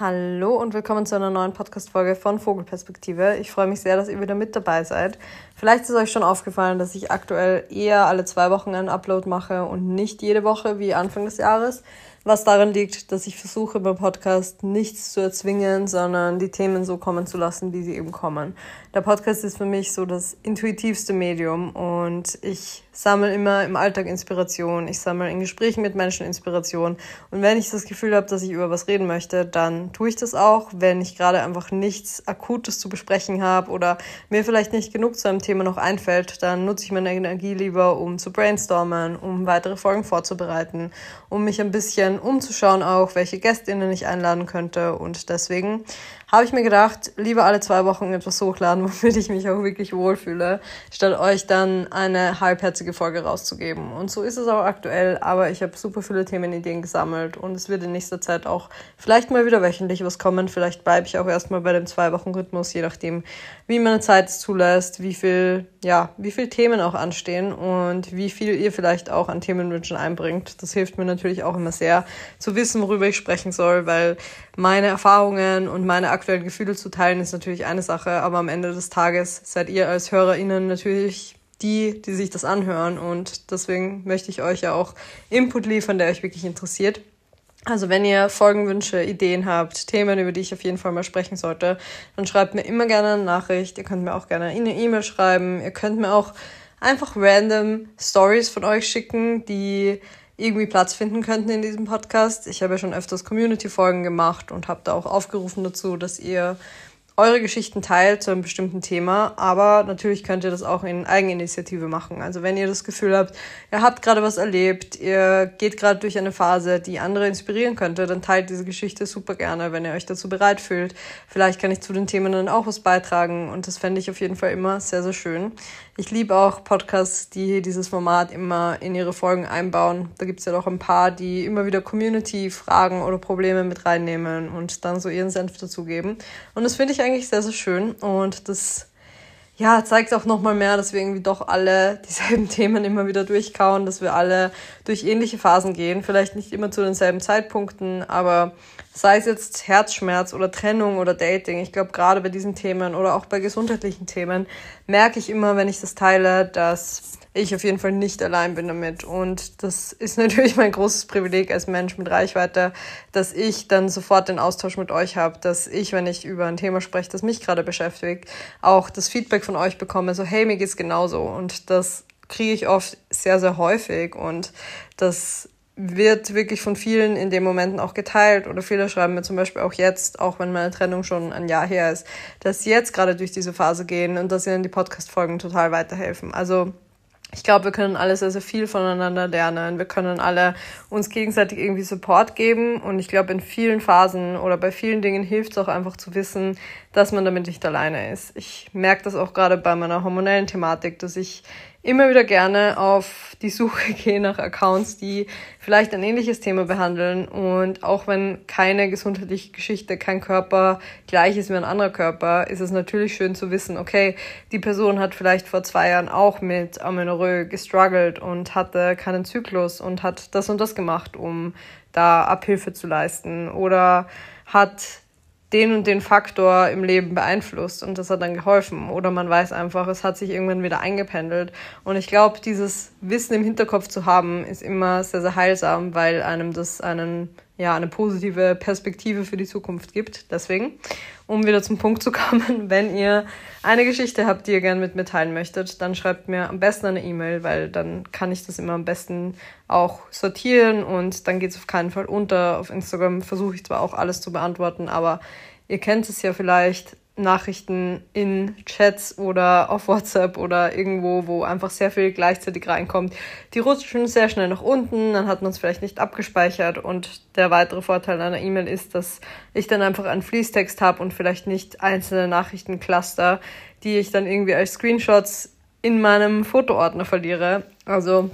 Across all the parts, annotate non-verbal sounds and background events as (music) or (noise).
Hallo und willkommen zu einer neuen Podcast-Folge von Vogelperspektive. Ich freue mich sehr, dass ihr wieder mit dabei seid. Vielleicht ist euch schon aufgefallen, dass ich aktuell eher alle zwei Wochen einen Upload mache und nicht jede Woche wie Anfang des Jahres was daran liegt, dass ich versuche beim Podcast nichts zu erzwingen, sondern die Themen so kommen zu lassen, wie sie eben kommen. Der Podcast ist für mich so das intuitivste Medium und ich sammle immer im Alltag Inspiration, ich sammle in Gesprächen mit Menschen Inspiration. Und wenn ich das Gefühl habe, dass ich über was reden möchte, dann tue ich das auch, wenn ich gerade einfach nichts Akutes zu besprechen habe oder mir vielleicht nicht genug zu einem Thema noch einfällt, dann nutze ich meine Energie lieber, um zu brainstormen, um weitere Folgen vorzubereiten, um mich ein bisschen bisschen umzuschauen auch, welche Gästinnen ich einladen könnte. Und deswegen habe ich mir gedacht, lieber alle zwei Wochen etwas hochladen, (laughs) womit ich mich auch wirklich wohlfühle, statt euch dann eine halbherzige Folge rauszugeben. Und so ist es auch aktuell, aber ich habe super viele Themenideen gesammelt und es wird in nächster Zeit auch vielleicht mal wieder wöchentlich was kommen. Vielleicht bleibe ich auch erstmal bei dem Zwei-Wochen-Rhythmus, je nachdem, wie meine Zeit es zulässt, wie viel, ja, wie viel Themen auch anstehen und wie viel ihr vielleicht auch an Themenwünschen einbringt. Das hilft mir natürlich auch immer sehr, zu wissen, worüber ich sprechen soll, weil meine Erfahrungen und meine aktuellen Gefühle zu teilen ist natürlich eine Sache, aber am Ende des Tages seid ihr als HörerInnen natürlich die, die sich das anhören und deswegen möchte ich euch ja auch Input liefern, der euch wirklich interessiert. Also wenn ihr Folgenwünsche, Ideen habt, Themen, über die ich auf jeden Fall mal sprechen sollte, dann schreibt mir immer gerne eine Nachricht. Ihr könnt mir auch gerne eine E-Mail schreiben. Ihr könnt mir auch einfach random Stories von euch schicken, die irgendwie Platz finden könnten in diesem Podcast. Ich habe ja schon öfters Community-Folgen gemacht und habe da auch aufgerufen dazu, dass ihr eure Geschichten teilt zu einem bestimmten Thema, aber natürlich könnt ihr das auch in Eigeninitiative machen. Also wenn ihr das Gefühl habt, ihr habt gerade was erlebt, ihr geht gerade durch eine Phase, die andere inspirieren könnte, dann teilt diese Geschichte super gerne, wenn ihr euch dazu bereit fühlt. Vielleicht kann ich zu den Themen dann auch was beitragen und das fände ich auf jeden Fall immer sehr, sehr schön. Ich liebe auch Podcasts, die dieses Format immer in ihre Folgen einbauen. Da gibt es ja doch ein paar, die immer wieder Community-Fragen oder Probleme mit reinnehmen und dann so ihren Senf dazugeben. Und das finde ich eigentlich sehr, sehr schön. Und das ja, zeigt auch nochmal mehr, dass wir irgendwie doch alle (laughs) dieselben Themen immer wieder durchkauen, dass wir alle durch ähnliche Phasen gehen. Vielleicht nicht immer zu denselben Zeitpunkten, aber sei es jetzt Herzschmerz oder Trennung oder Dating, ich glaube gerade bei diesen Themen oder auch bei gesundheitlichen Themen merke ich immer, wenn ich das teile, dass ich auf jeden Fall nicht allein bin damit. Und das ist (laughs) natürlich mein großes Privileg als Mensch mit Reichweite, dass ich dann sofort den Austausch mit euch habe, dass ich, wenn ich über ein Thema spreche, das mich gerade beschäftigt, auch das Feedback von euch bekomme, so hey, mir geht's genauso. Und das kriege ich oft sehr, sehr häufig und das wird wirklich von vielen in den Momenten auch geteilt oder viele schreiben mir zum Beispiel auch jetzt, auch wenn meine Trennung schon ein Jahr her ist, dass sie jetzt gerade durch diese Phase gehen und dass ihnen die Podcast-Folgen total weiterhelfen. Also ich glaube, wir können alle sehr, sehr viel voneinander lernen. Wir können alle uns gegenseitig irgendwie Support geben. Und ich glaube, in vielen Phasen oder bei vielen Dingen hilft es auch einfach zu wissen, dass man damit nicht alleine ist. Ich merke das auch gerade bei meiner hormonellen Thematik, dass ich immer wieder gerne auf die Suche (laughs) gehe nach Accounts, die vielleicht ein ähnliches Thema behandeln. Und auch wenn keine gesundheitliche Geschichte, kein Körper gleich ist wie ein anderer Körper, ist es natürlich schön zu wissen, okay, die Person hat vielleicht vor zwei Jahren auch mit Amenorrhoe gestruggelt und hatte keinen Zyklus und hat das und das gemacht, um da Abhilfe zu leisten. Oder hat den und den Faktor im Leben beeinflusst und das hat dann geholfen. Oder man weiß einfach, es hat sich irgendwann wieder eingependelt. Und ich glaube, dieses Wissen im Hinterkopf zu haben, ist immer sehr, sehr heilsam, weil einem das einen ja, eine positive Perspektive für die Zukunft gibt. Deswegen, um wieder zum Punkt zu kommen, (laughs) wenn ihr eine Geschichte habt, die ihr gerne mit mir teilen möchtet, dann schreibt mir am besten eine E-Mail, weil dann kann ich das immer am besten auch sortieren und dann geht es auf keinen Fall unter. Auf Instagram versuche ich zwar auch alles zu beantworten, aber ihr kennt es ja vielleicht, Nachrichten in Chats oder auf WhatsApp oder irgendwo, wo einfach sehr viel gleichzeitig reinkommt. Die rutschen sehr schnell nach unten, dann hat man es vielleicht nicht abgespeichert und der weitere Vorteil einer E-Mail ist, dass ich dann einfach einen Fließtext habe und vielleicht nicht einzelne Nachrichtencluster, die ich dann irgendwie als Screenshots in meinem Fotoordner verliere. Also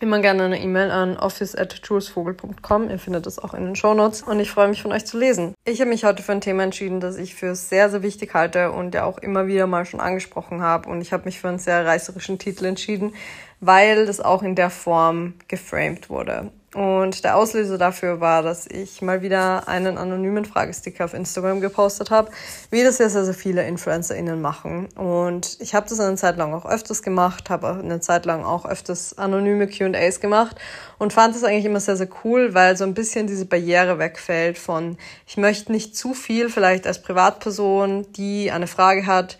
immer gerne eine E-Mail an office@julesvogel.com. Ihr findet es auch in den Shownotes und ich freue mich von euch zu lesen. Ich habe mich heute für ein Thema entschieden, das ich für sehr, sehr wichtig halte und ja auch immer wieder mal schon angesprochen habe und ich habe mich für einen sehr reißerischen Titel entschieden, weil das auch in der Form geframed wurde. Und der Auslöser dafür war, dass ich mal wieder einen anonymen Fragesticker auf Instagram gepostet habe, wie das ja sehr, sehr viele InfluencerInnen machen. Und ich habe das eine Zeit lang auch öfters gemacht, habe eine Zeit lang auch öfters anonyme QAs gemacht und fand das eigentlich immer sehr, sehr cool, weil so ein bisschen diese Barriere wegfällt von, ich möchte nicht zu viel vielleicht als Privatperson, die eine Frage hat,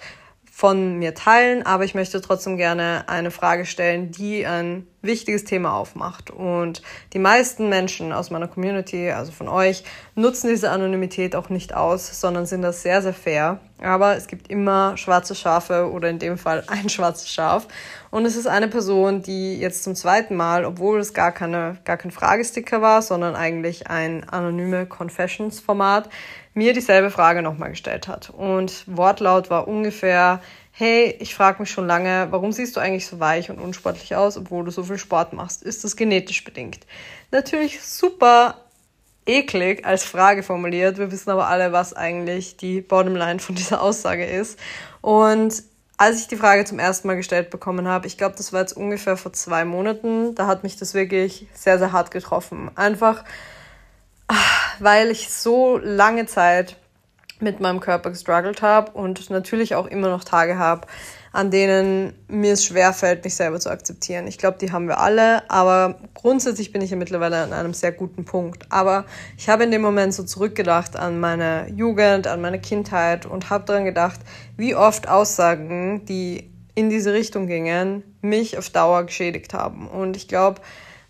von mir teilen, aber ich möchte trotzdem gerne eine Frage stellen, die ein wichtiges Thema aufmacht. Und die meisten Menschen aus meiner Community, also von euch, nutzen diese Anonymität auch nicht aus, sondern sind das sehr, sehr fair. Aber es gibt immer schwarze Schafe oder in dem Fall ein schwarzes Schaf. Und es ist eine Person, die jetzt zum zweiten Mal, obwohl es gar, keine, gar kein Fragesticker war, sondern eigentlich ein anonyme Confessions-Format, mir dieselbe Frage nochmal gestellt hat. Und Wortlaut war ungefähr, hey, ich frage mich schon lange, warum siehst du eigentlich so weich und unsportlich aus, obwohl du so viel Sport machst? Ist das genetisch bedingt? Natürlich super eklig als Frage formuliert. Wir wissen aber alle, was eigentlich die Bottomline von dieser Aussage ist. Und als ich die Frage zum ersten Mal gestellt bekommen habe, ich glaube, das war jetzt ungefähr vor zwei Monaten, da hat mich das wirklich sehr, sehr hart getroffen. Einfach, weil ich so lange Zeit mit meinem Körper gestruggelt habe und natürlich auch immer noch Tage habe, an denen mir es schwerfällt, mich selber zu akzeptieren. Ich glaube, die haben wir alle, aber grundsätzlich bin ich ja mittlerweile an einem sehr guten Punkt. Aber ich habe in dem Moment so zurückgedacht an meine Jugend, an meine Kindheit und habe daran gedacht, wie oft Aussagen, die in diese Richtung gingen, mich auf Dauer geschädigt haben. Und ich glaube,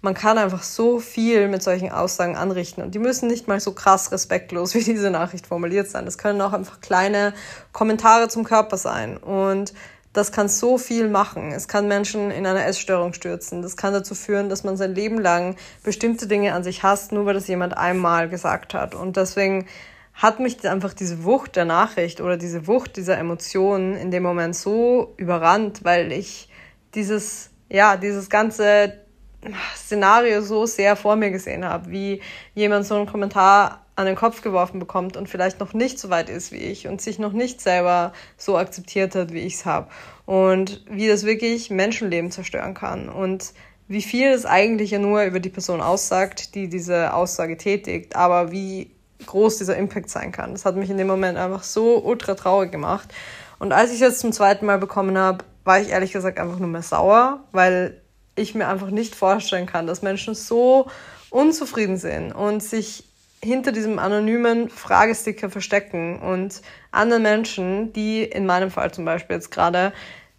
man kann einfach so viel mit solchen Aussagen anrichten. Und die müssen nicht mal so krass respektlos (laughs) wie diese Nachricht formuliert sein. Das können auch einfach kleine Kommentare zum Körper sein. Und das kann so viel machen. Es kann Menschen in eine Essstörung stürzen. Das kann dazu führen, dass man sein Leben lang bestimmte Dinge an sich hasst, nur weil das jemand einmal gesagt hat. Und deswegen hat mich einfach diese Wucht der Nachricht oder diese Wucht dieser Emotionen in dem Moment so überrannt, weil ich dieses, ja, dieses ganze Szenario so sehr vor mir gesehen habe, wie jemand so einen Kommentar an den Kopf geworfen bekommt und vielleicht noch nicht so weit ist wie ich und sich noch nicht selber so akzeptiert hat, wie ich es habe. Und wie das wirklich Menschenleben zerstören kann. Und wie viel es eigentlich ja nur über die Person aussagt, die diese Aussage tätigt, aber wie groß dieser Impact sein kann. Das hat mich in dem Moment einfach so ultra traurig gemacht. Und als ich es jetzt zum zweiten Mal bekommen habe, war ich ehrlich gesagt einfach nur mehr sauer, weil ich mir einfach nicht vorstellen kann, dass Menschen so unzufrieden sind und sich hinter diesem anonymen Fragesticker verstecken und anderen Menschen, die in meinem Fall zum Beispiel jetzt gerade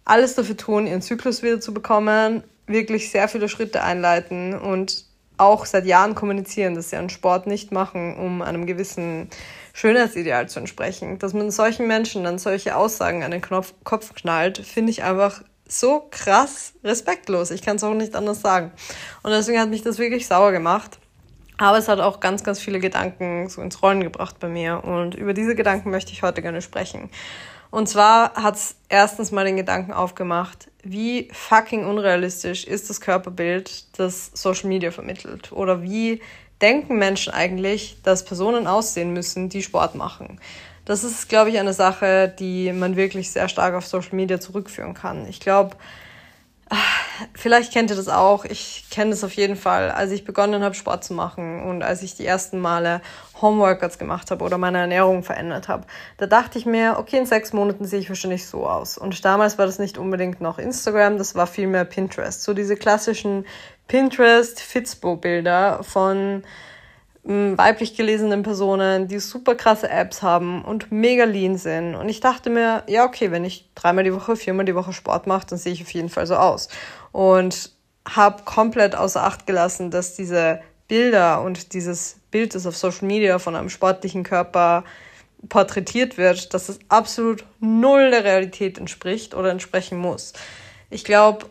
alles dafür tun, ihren Zyklus wieder zu bekommen, wirklich sehr viele Schritte einleiten und auch seit Jahren kommunizieren, dass sie einen Sport nicht machen, um einem gewissen Schönheitsideal zu entsprechen. Dass man solchen Menschen dann solche Aussagen an den Knopf, Kopf knallt, finde ich einfach so krass respektlos. Ich kann es auch nicht anders sagen. Und deswegen hat mich das wirklich sauer gemacht. Aber es hat auch ganz, ganz viele Gedanken so ins Rollen gebracht bei mir. Und über diese Gedanken möchte ich heute gerne sprechen. Und zwar hat es erstens mal den Gedanken aufgemacht, wie fucking unrealistisch ist das Körperbild, das Social Media vermittelt? Oder wie denken Menschen eigentlich, dass Personen aussehen müssen, die Sport machen? Das ist, glaube ich, eine Sache, die man wirklich sehr stark auf Social Media zurückführen kann. Ich glaube, vielleicht kennt ihr das auch. Ich kenne das auf jeden Fall. Als ich begonnen habe, Sport zu machen und als ich die ersten Male Homeworkouts gemacht habe oder meine Ernährung verändert habe, da dachte ich mir, okay, in sechs Monaten sehe ich wahrscheinlich so aus. Und damals war das nicht unbedingt noch Instagram, das war vielmehr Pinterest. So diese klassischen Pinterest-Fitspo-Bilder von weiblich gelesenen Personen, die super krasse Apps haben und mega lean sind. Und ich dachte mir, ja, okay, wenn ich dreimal die Woche, viermal die Woche Sport mache, dann sehe ich auf jeden Fall so aus. Und habe komplett außer Acht gelassen, dass diese Bilder und dieses Bild, das auf Social Media von einem sportlichen Körper porträtiert wird, dass es absolut null der Realität entspricht oder entsprechen muss. Ich glaube,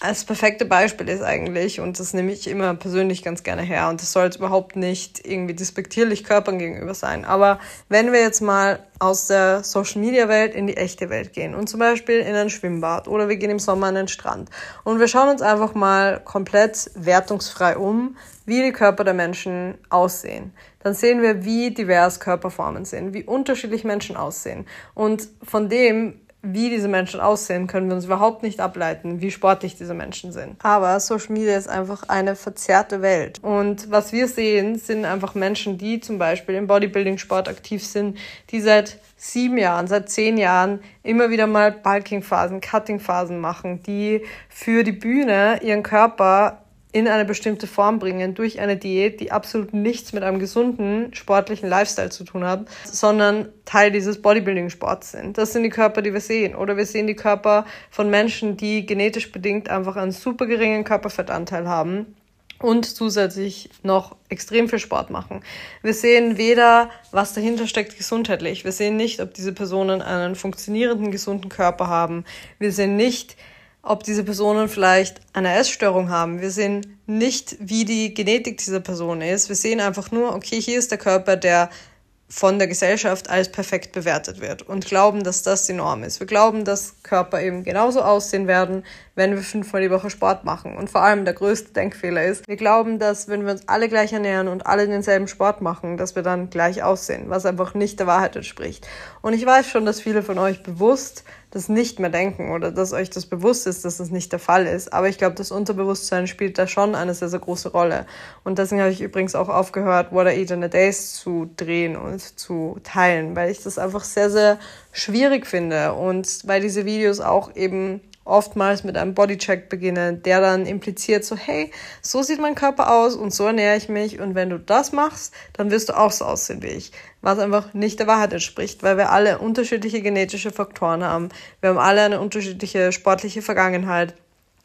das perfekte Beispiel ist eigentlich, und das nehme ich immer persönlich ganz gerne her, und das soll jetzt überhaupt nicht irgendwie despektierlich Körpern gegenüber sein, aber wenn wir jetzt mal aus der Social-Media-Welt in die echte Welt gehen und zum Beispiel in ein Schwimmbad oder wir gehen im Sommer an den Strand und wir schauen uns einfach mal komplett wertungsfrei um, wie die Körper der Menschen aussehen, dann sehen wir, wie divers Körperformen sind, wie unterschiedlich Menschen aussehen. Und von dem wie diese Menschen aussehen, können wir uns überhaupt nicht ableiten, wie sportlich diese Menschen sind. Aber Social Media ist einfach eine verzerrte Welt. Und was wir sehen, sind einfach Menschen, die zum Beispiel im Bodybuilding-Sport aktiv sind, die seit sieben Jahren, seit zehn Jahren immer wieder mal Bulking-Phasen, Cutting-Phasen machen, die für die Bühne ihren Körper in eine bestimmte Form bringen durch eine Diät, die absolut nichts mit einem gesunden sportlichen Lifestyle zu tun hat, sondern Teil dieses Bodybuilding-Sports sind. Das sind die Körper, die wir sehen. Oder wir sehen die Körper von Menschen, die genetisch bedingt einfach einen super geringen Körperfettanteil haben und zusätzlich noch extrem viel Sport machen. Wir sehen weder, was dahinter steckt gesundheitlich. Wir sehen nicht, ob diese Personen einen funktionierenden, gesunden Körper haben. Wir sehen nicht, ob diese Personen vielleicht eine Essstörung haben. Wir sehen nicht, wie die Genetik dieser Person ist. Wir sehen einfach nur, okay, hier ist der Körper, der von der Gesellschaft als perfekt bewertet wird und glauben, dass das die Norm ist. Wir glauben, dass Körper eben genauso aussehen werden, wenn wir fünfmal die Woche Sport machen. Und vor allem der größte Denkfehler ist, wir glauben, dass wenn wir uns alle gleich ernähren und alle denselben Sport machen, dass wir dann gleich aussehen, was einfach nicht der Wahrheit entspricht. Und ich weiß schon, dass viele von euch bewusst das nicht mehr denken oder dass euch das bewusst ist, dass das nicht der Fall ist. Aber ich glaube, das Unterbewusstsein spielt da schon eine sehr, sehr große Rolle. Und deswegen habe ich übrigens auch aufgehört, What I Eat in a Days zu drehen und zu teilen, weil ich das einfach sehr, sehr schwierig finde und weil diese Videos auch eben oftmals mit einem Bodycheck beginnen, der dann impliziert so, hey, so sieht mein Körper aus und so ernähre ich mich und wenn du das machst, dann wirst du auch so aussehen wie ich. Was einfach nicht der Wahrheit entspricht, weil wir alle unterschiedliche genetische Faktoren haben. Wir haben alle eine unterschiedliche sportliche Vergangenheit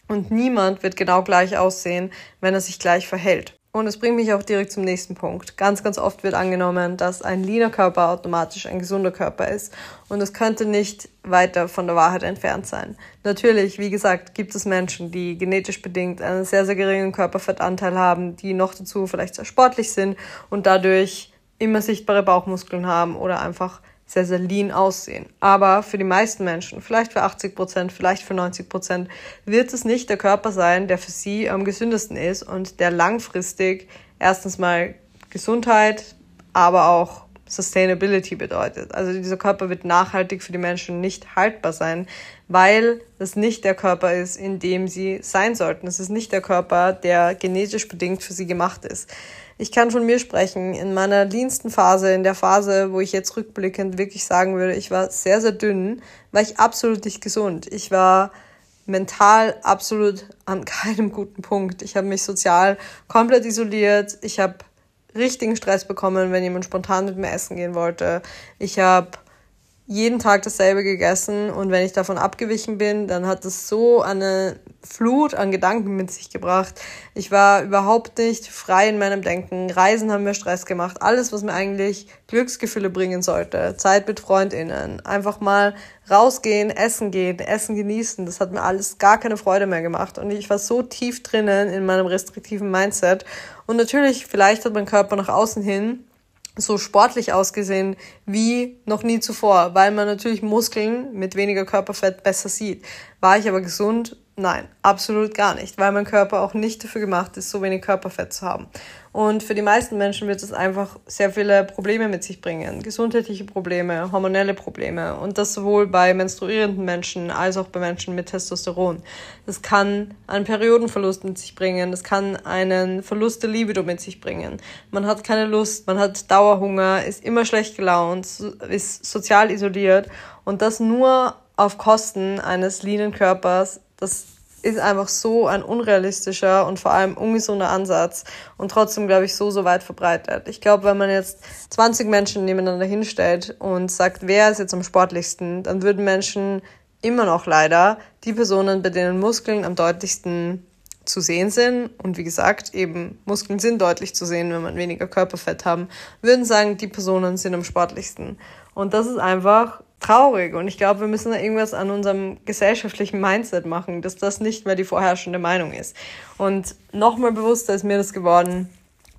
und niemand wird genau gleich aussehen, wenn er sich gleich verhält. Und es bringt mich auch direkt zum nächsten Punkt. Ganz, ganz oft wird angenommen, dass ein leaner Körper automatisch ein gesunder Körper ist. Und es könnte nicht weiter von der Wahrheit entfernt sein. Natürlich, wie gesagt, gibt es Menschen, die genetisch bedingt einen sehr, sehr geringen Körperfettanteil haben, die noch dazu vielleicht sehr sportlich sind und dadurch immer sichtbare Bauchmuskeln haben oder einfach sehr, sehr lean aussehen. Aber für die meisten Menschen, vielleicht für 80 Prozent, vielleicht für 90 Prozent, wird es nicht der Körper sein, der für sie am gesündesten ist und der langfristig erstens mal Gesundheit, aber auch Sustainability bedeutet. Also dieser Körper wird nachhaltig für die Menschen nicht haltbar sein, weil es nicht der Körper ist, in dem sie sein sollten. Es ist nicht der Körper, der genetisch bedingt für sie gemacht ist. Ich kann von mir sprechen. In meiner leansten Phase, in der Phase, wo ich jetzt rückblickend wirklich sagen würde, ich war sehr, sehr dünn, war ich absolut nicht gesund. Ich war mental absolut an (laughs) keinem guten Punkt. Ich habe mich sozial komplett isoliert. Ich habe richtigen Stress bekommen, wenn jemand spontan mit mir essen gehen wollte. Ich habe jeden Tag dasselbe gegessen und wenn ich davon abgewichen bin, dann hat es so eine Flut an Gedanken mit sich gebracht. Ich war überhaupt nicht frei in meinem Denken. Reisen haben mir Stress gemacht. Alles, was mir eigentlich Glücksgefühle bringen sollte. Zeit mit FreundInnen. Einfach mal rausgehen, essen gehen, essen genießen. Das hat mir alles gar keine Freude mehr gemacht. Und ich war so tief drinnen in meinem restriktiven Mindset. Und natürlich, vielleicht hat mein Körper nach außen hin so sportlich ausgesehen wie noch nie zuvor, weil man natürlich Muskeln mit weniger Körperfett besser sieht. War ich aber gesund? Nein, absolut gar nicht, weil mein Körper auch nicht dafür gemacht ist, so wenig Körperfett zu haben. Und für die meisten Menschen wird es einfach sehr viele Probleme mit sich bringen. Gesundheitliche Probleme, hormonelle Probleme. Und das sowohl bei menstruierenden Menschen als auch bei Menschen mit Testosteron. Das kann einen Periodenverlust mit sich bringen. Das kann einen Verlust der Libido mit sich bringen. Man hat keine Lust, man hat Dauerhunger, ist immer schlecht gelaunt, ist sozial isoliert. Und das nur auf Kosten eines leanen Körpers. Das ist einfach so ein unrealistischer und vor allem ungesunder Ansatz und trotzdem, glaube ich, so, so weit verbreitet. Ich glaube, wenn man jetzt 20 Menschen nebeneinander hinstellt und sagt, wer ist jetzt am sportlichsten, dann würden Menschen immer noch leider die Personen, bei denen Muskeln am deutlichsten zu sehen sind und wie gesagt, eben Muskeln sind deutlich zu sehen, wenn man weniger Körperfett haben, würden sagen, die Personen sind am sportlichsten. Und das ist einfach traurig und ich glaube, wir müssen da irgendwas an unserem gesellschaftlichen Mindset machen, dass das nicht mehr die vorherrschende Meinung ist. Und nochmal bewusster ist mir das geworden,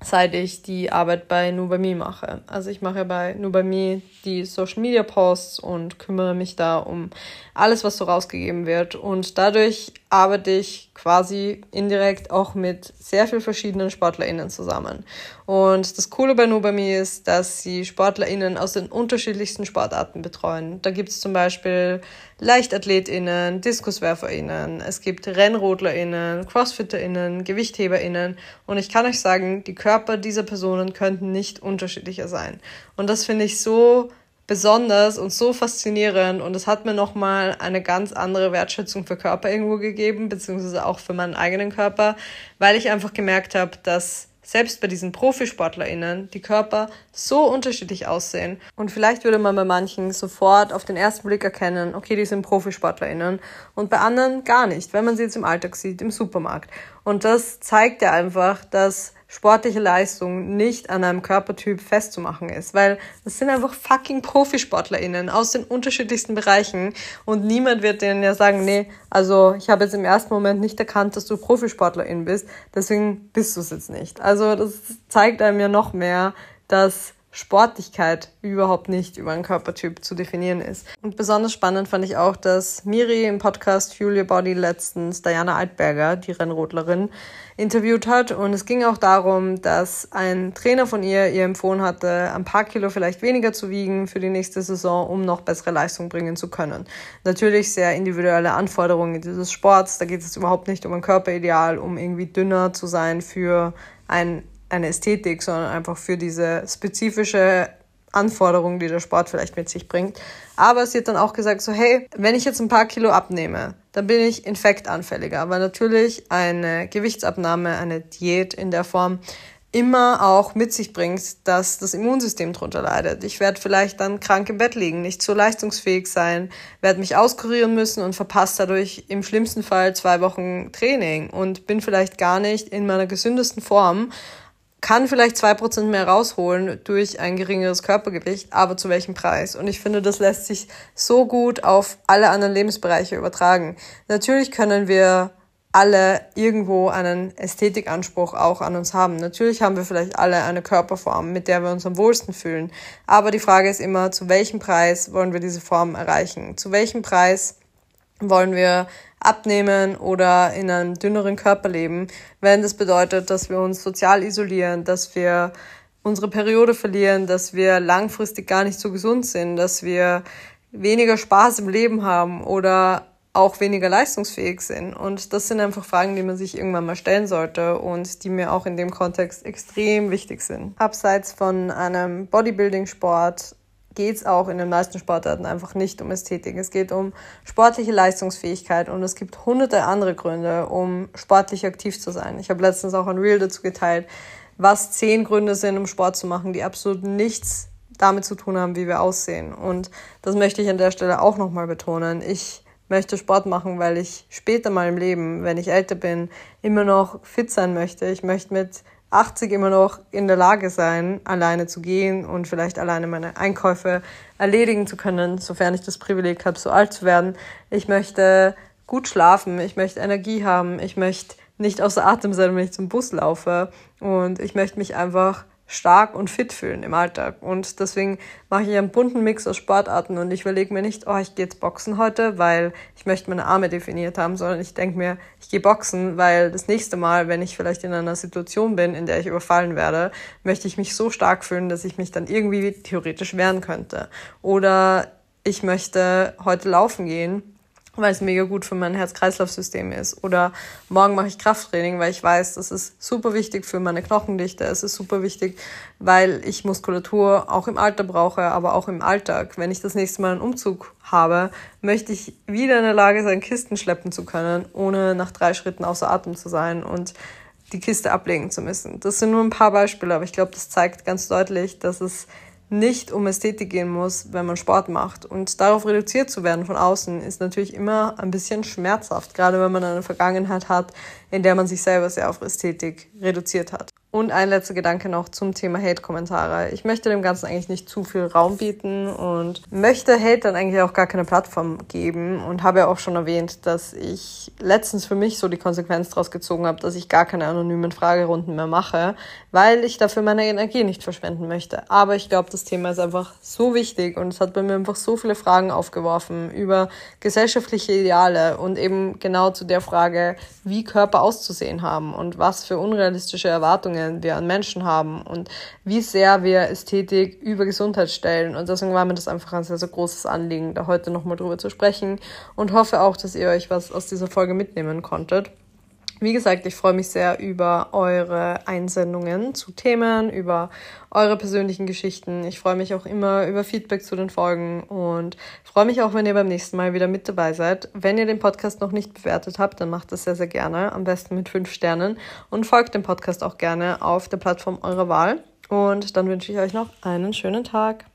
seit ich die Arbeit bei Nubami mache. Also ich mache bei Nubami die Social Media Posts und kümmere mich da um alles, was so rausgegeben wird. Und dadurch arbeite ich quasi indirekt auch mit sehr vielen verschiedenen SportlerInnen zusammen. Und das Coole bei Nubami ist, dass sie SportlerInnen aus den unterschiedlichsten Sportarten betreuen. Da gibt es zum Beispiel LeichtathletInnen, DiskuswerferInnen, es gibt RennrodlerInnen, CrossfitterInnen, GewichtheberInnen und ich kann euch sagen, die Körper dieser Personen könnten nicht unterschiedlicher sein. Und das finde ich so besonders und so faszinierend und es hat mir nochmal eine ganz andere Wertschätzung für Körper irgendwo gegeben, beziehungsweise auch für meinen eigenen Körper, weil ich einfach gemerkt habe, dass selbst bei diesen ProfisportlerInnen die Körper so unterschiedlich aussehen. Und vielleicht würde man bei manchen sofort auf den ersten Blick erkennen, okay, die sind ProfisportlerInnen. Und bei anderen gar nicht, wenn man sie jetzt im Alltag sieht, im Supermarkt. Und das zeigt ja einfach, dass sportliche Leistung nicht an einem Körpertyp festzumachen ist, weil das sind einfach fucking ProfisportlerInnen aus den unterschiedlichsten Bereichen und niemand wird denen ja sagen, nee, also ich habe jetzt im ersten Moment nicht erkannt, dass du Profisportlerin bist, deswegen bist du es jetzt nicht. Also das zeigt einem ja noch mehr, dass Sportlichkeit überhaupt nicht über einen Körpertyp zu definieren ist. Und besonders spannend fand ich auch, dass Miri im Podcast Fuel Your Body letztens Diana Altberger, die Rennrodlerin, interviewt hat. Und es ging auch darum, dass ein Trainer von ihr ihr empfohlen hatte, ein paar Kilo vielleicht weniger zu wiegen für die nächste Saison, um noch bessere Leistung bringen zu können. Natürlich sehr individuelle Anforderungen dieses Sports. Da geht es überhaupt nicht um ein Körperideal, um irgendwie dünner zu sein für ein eine Ästhetik, sondern einfach für diese spezifische Anforderung, die der Sport vielleicht mit sich bringt. Aber sie hat dann auch gesagt, so hey, wenn ich jetzt ein paar Kilo abnehme, dann bin ich infektanfälliger, weil natürlich eine Gewichtsabnahme, eine Diät in der Form immer auch mit sich bringt, dass das Immunsystem drunter leidet. Ich werde vielleicht dann krank im Bett liegen, nicht so leistungsfähig sein, werde mich auskurieren müssen und verpasse dadurch im schlimmsten Fall zwei Wochen Training und bin vielleicht gar nicht in meiner gesündesten Form kann vielleicht zwei Prozent mehr rausholen durch ein geringeres Körpergewicht, aber zu welchem Preis? Und ich finde, das lässt sich so gut auf alle anderen Lebensbereiche übertragen. Natürlich können wir alle irgendwo einen Ästhetikanspruch auch an uns haben. Natürlich haben wir vielleicht alle eine Körperform, mit der wir uns am wohlsten fühlen. Aber die Frage ist immer, zu welchem Preis wollen wir diese Form erreichen? Zu welchem Preis wollen wir abnehmen oder in einem dünneren Körper leben, wenn das bedeutet, dass wir uns sozial isolieren, dass wir unsere Periode verlieren, dass wir langfristig gar nicht so gesund sind, dass wir weniger Spaß im Leben haben oder auch weniger leistungsfähig sind. Und das sind einfach Fragen, die man sich irgendwann mal stellen sollte und die mir auch in dem Kontext extrem wichtig sind. Abseits von einem Bodybuilding-Sport geht es auch in den meisten Sportarten einfach nicht um Ästhetik. Es geht um sportliche Leistungsfähigkeit und es gibt hunderte andere Gründe, um sportlich aktiv zu sein. Ich habe letztens auch ein Reel dazu geteilt, was zehn Gründe sind, um Sport zu machen, die absolut nichts damit zu tun haben, wie wir aussehen. Und das möchte ich an der Stelle auch nochmal betonen. Ich möchte Sport machen, weil ich später mal im Leben, wenn ich älter bin, immer noch fit sein möchte. Ich möchte mit 80 immer noch in der Lage sein, alleine zu gehen und vielleicht alleine meine Einkäufe erledigen zu können, sofern ich das Privileg habe, so alt zu werden. Ich möchte gut schlafen, ich möchte Energie haben, ich möchte nicht außer Atem sein, wenn ich zum Bus laufe und ich möchte mich einfach stark und fit fühlen im Alltag. Und deswegen mache ich einen bunten Mix aus Sportarten und ich überlege mir nicht, oh, ich gehe jetzt boxen heute, weil ich möchte meine Arme definiert haben, sondern ich denke mir, ich gehe boxen, weil das nächste Mal, wenn ich vielleicht in einer Situation bin, in der ich überfallen werde, möchte ich mich so stark fühlen, dass ich mich dann irgendwie theoretisch wehren könnte. Oder ich möchte heute laufen gehen weil es mega gut für mein Herz-Kreislauf-System ist. Oder morgen mache ich Krafttraining, weil ich weiß, das ist super wichtig für meine Knochendichte. Es ist super wichtig, weil ich Muskulatur auch im Alter brauche, aber auch im Alltag. Wenn ich das nächste Mal einen Umzug habe, möchte ich wieder in der Lage sein, Kisten schleppen zu können, ohne nach drei Schritten außer Atem zu sein und die Kiste ablegen zu müssen. Das sind nur ein paar Beispiele, aber ich glaube, das zeigt ganz deutlich, dass es nicht um Ästhetik gehen muss, wenn man Sport macht. Und darauf reduziert zu werden von außen ist natürlich immer ein bisschen schmerzhaft, gerade wenn man eine Vergangenheit hat, in der man sich selber sehr auf Ästhetik reduziert hat. Und ein letzter Gedanke noch zum Thema Hate-Kommentare. Ich möchte dem Ganzen eigentlich nicht zu viel Raum bieten und möchte Hate dann eigentlich auch gar keine Plattform geben und habe ja auch schon erwähnt, dass ich letztens für mich so die Konsequenz daraus gezogen habe, dass ich gar keine anonymen Fragerunden mehr mache, weil ich dafür meine Energie nicht verschwenden möchte. Aber ich glaube, das Thema ist einfach so wichtig und es hat bei mir einfach so viele Fragen aufgeworfen über gesellschaftliche Ideale und eben genau zu der Frage, wie Körper auszusehen haben und was für unrealistische Erwartungen Erwartungen wir an Menschen haben und wie sehr wir Ästhetik über Gesundheit stellen. Und deswegen war mir das einfach ein sehr, sehr großes Anliegen, da heute nochmal drüber zu sprechen und hoffe auch, dass ihr euch was aus dieser Folge mitnehmen konntet. Wie gesagt, ich freue mich sehr über eure Einsendungen zu Themen, über eure persönlichen Geschichten. Ich freue mich auch immer über Feedback zu den Folgen und freue mich auch, wenn ihr beim nächsten Mal wieder mit dabei seid. Wenn ihr den Podcast noch nicht bewertet habt, dann macht das sehr, sehr gerne. Am besten mit fünf Sternen und folgt dem Podcast auch gerne auf der Plattform eurer Wahl. Und dann wünsche ich euch noch einen schönen Tag.